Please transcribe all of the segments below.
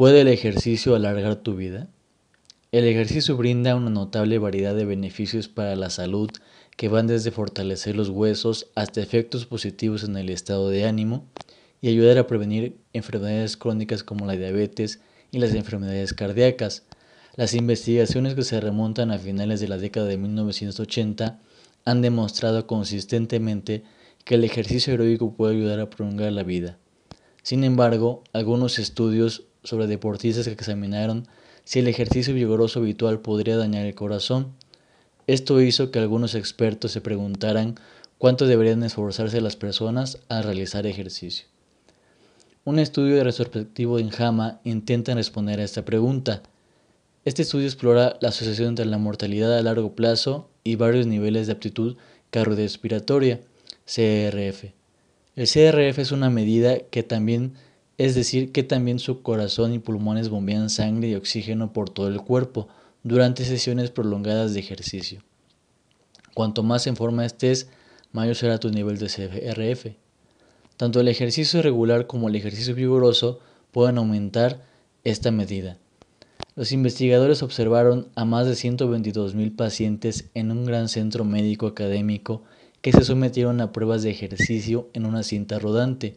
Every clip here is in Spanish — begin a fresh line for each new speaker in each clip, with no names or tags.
¿Puede el ejercicio alargar tu vida? El ejercicio brinda una notable variedad de beneficios para la salud que van desde fortalecer los huesos hasta efectos positivos en el estado de ánimo y ayudar a prevenir enfermedades crónicas como la diabetes y las enfermedades cardíacas. Las investigaciones que se remontan a finales de la década de 1980 han demostrado consistentemente que el ejercicio heroico puede ayudar a prolongar la vida. Sin embargo, algunos estudios sobre deportistas que examinaron si el ejercicio vigoroso habitual podría dañar el corazón. Esto hizo que algunos expertos se preguntaran cuánto deberían esforzarse las personas al realizar ejercicio. Un estudio de retrospectivo en JAMA intenta responder a esta pregunta. Este estudio explora la asociación entre la mortalidad a largo plazo y varios niveles de aptitud cardiorrespiratoria, CRF. El CRF es una medida que también es decir, que también su corazón y pulmones bombean sangre y oxígeno por todo el cuerpo durante sesiones prolongadas de ejercicio. Cuanto más en forma estés, mayor será tu nivel de CRF. Tanto el ejercicio regular como el ejercicio vigoroso pueden aumentar esta medida. Los investigadores observaron a más de 122.000 pacientes en un gran centro médico académico que se sometieron a pruebas de ejercicio en una cinta rodante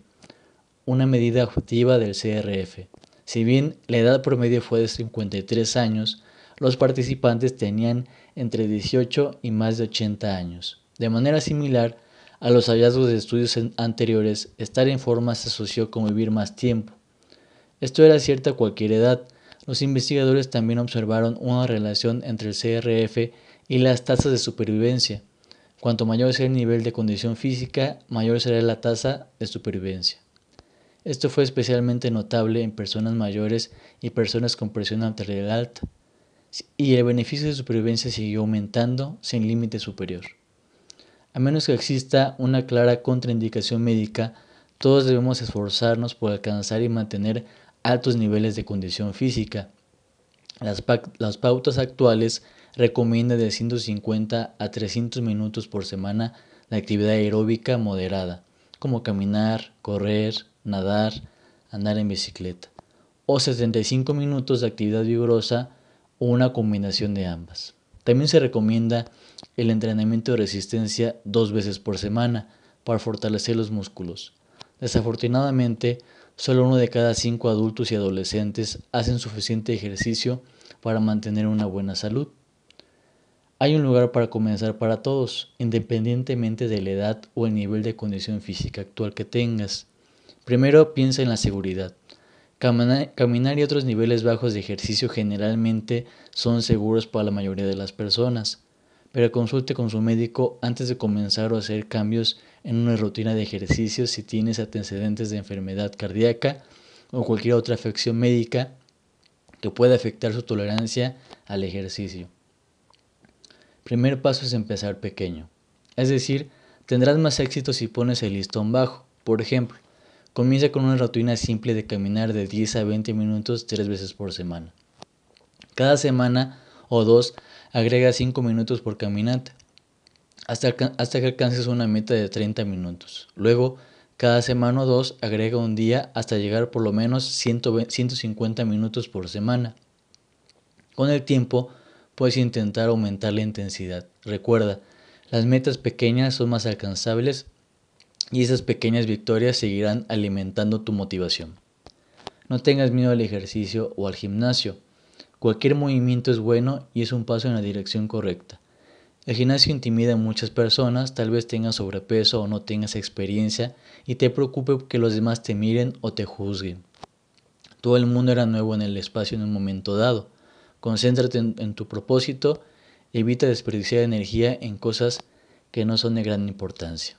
una medida objetiva del CRF. Si bien la edad promedio fue de 53 años, los participantes tenían entre 18 y más de 80 años. De manera similar a los hallazgos de estudios anteriores, estar en forma se asoció con vivir más tiempo. Esto era cierto a cualquier edad. Los investigadores también observaron una relación entre el CRF y las tasas de supervivencia. Cuanto mayor sea el nivel de condición física, mayor será la tasa de supervivencia. Esto fue especialmente notable en personas mayores y personas con presión arterial alta, y el beneficio de supervivencia siguió aumentando sin límite superior. A menos que exista una clara contraindicación médica, todos debemos esforzarnos por alcanzar y mantener altos niveles de condición física. Las, las, pautas actuales recomiendan de 150 a 300 minutos por semana de actividad aeróbica moderada, como caminar, correr, nadar, andar en bicicleta, o 75 minutos de actividad vigorosa o una combinación de ambas. También se recomienda el entrenamiento de resistencia dos veces por semana para fortalecer los músculos. Desafortunadamente, solo uno de cada cinco adultos y adolescentes hacen suficiente ejercicio para mantener una buena salud. Hay un lugar para comenzar para todos, independientemente de la edad o el nivel de condición física actual que tengas. Primero piensa en la seguridad. Caminar y otros niveles bajos de ejercicio generalmente son seguros para la mayoría de las personas, pero consulte con su médico antes de comenzar o hacer cambios en una rutina de ejercicio si tienes antecedentes de enfermedad cardíaca o cualquier otra afección médica que pueda afectar su tolerancia al ejercicio. Primer paso es empezar pequeño, es decir, tendrás más éxito si pones el listón bajo. Por ejemplo, Comienza con una rutina simple de caminar de 10 a 20 minutos tres veces por semana. Cada semana o dos agrega 5 minutos por caminata hasta, hasta que alcances una meta de 30 minutos. Luego, cada semana o dos agrega un día hasta llegar por lo menos 150 minutos por semana. Con el tiempo, puedes intentar aumentar la intensidad. Recuerda, las metas pequeñas son más alcanzables y esas pequeñas victorias seguirán alimentando tu motivación. No tengas miedo al ejercicio o al gimnasio. Cualquier movimiento es bueno y es un paso en la dirección correcta. El gimnasio intimida a muchas personas, tal vez tengas sobrepeso o no tengas experiencia y te preocupe que los demás te miren o te juzguen. Todo el mundo era nuevo en el espacio en un momento dado. Concéntrate en, tu propósito, evita desperdiciar energía en cosas que no son de gran importancia.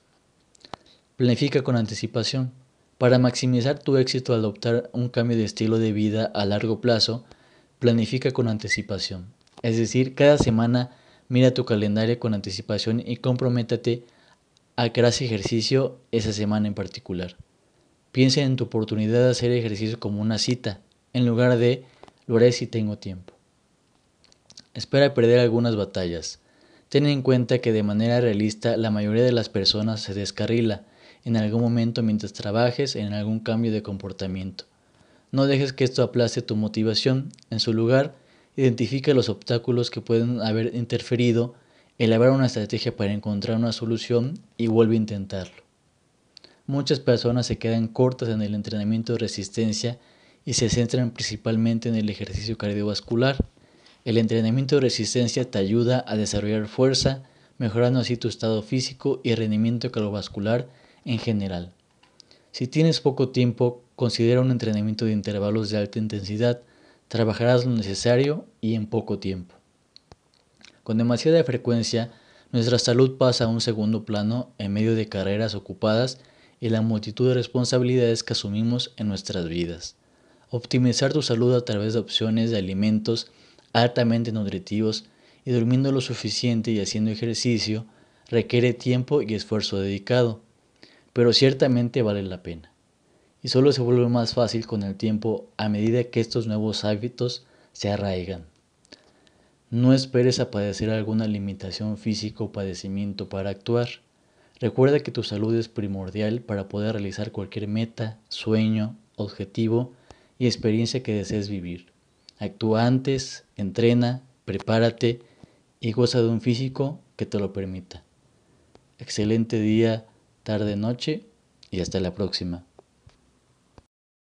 Planifica con anticipación. Para maximizar tu éxito al adoptar un cambio de estilo de vida a largo plazo, planifica con anticipación. Es decir, cada semana mira tu calendario con anticipación y comprométate a que harás ejercicio esa semana en particular. Piensa en tu oportunidad de hacer ejercicio como una cita, en lugar de lo haré si tengo tiempo. Espera perder algunas batallas. Ten en cuenta que de manera realista la mayoría de las personas se descarrila en algún momento mientras trabajes en algún cambio de comportamiento. No dejes que esto aplaste tu motivación. En su lugar, identifica los obstáculos que pueden haber interferido, elabora una estrategia para encontrar una solución y vuelve a intentarlo. Muchas personas se quedan cortas en el entrenamiento de resistencia y se centran principalmente en el ejercicio cardiovascular. El entrenamiento de resistencia te ayuda a desarrollar fuerza, mejorando así tu estado físico y rendimiento cardiovascular en general. Si tienes poco tiempo, considera un entrenamiento de intervalos de alta intensidad. Trabajarás lo necesario y en poco tiempo. Con demasiada frecuencia, nuestra salud pasa a un segundo plano en medio de carreras ocupadas y la multitud de responsabilidades que asumimos en nuestras vidas. Optimizar tu salud a través de opciones de alimentos altamente nutritivos y durmiendo lo suficiente y haciendo ejercicio requiere tiempo y esfuerzo dedicado, pero ciertamente vale la pena. Y solo se vuelve más fácil con el tiempo a medida que estos nuevos hábitos se arraigan. No esperes a padecer alguna limitación física o padecimiento para actuar. Recuerda que tu salud es primordial para poder realizar cualquier meta, sueño, objetivo y experiencia que desees vivir. Actúa antes, entrena, prepárate y goza de un físico que te lo permita. Excelente día, tarde, noche y hasta la próxima.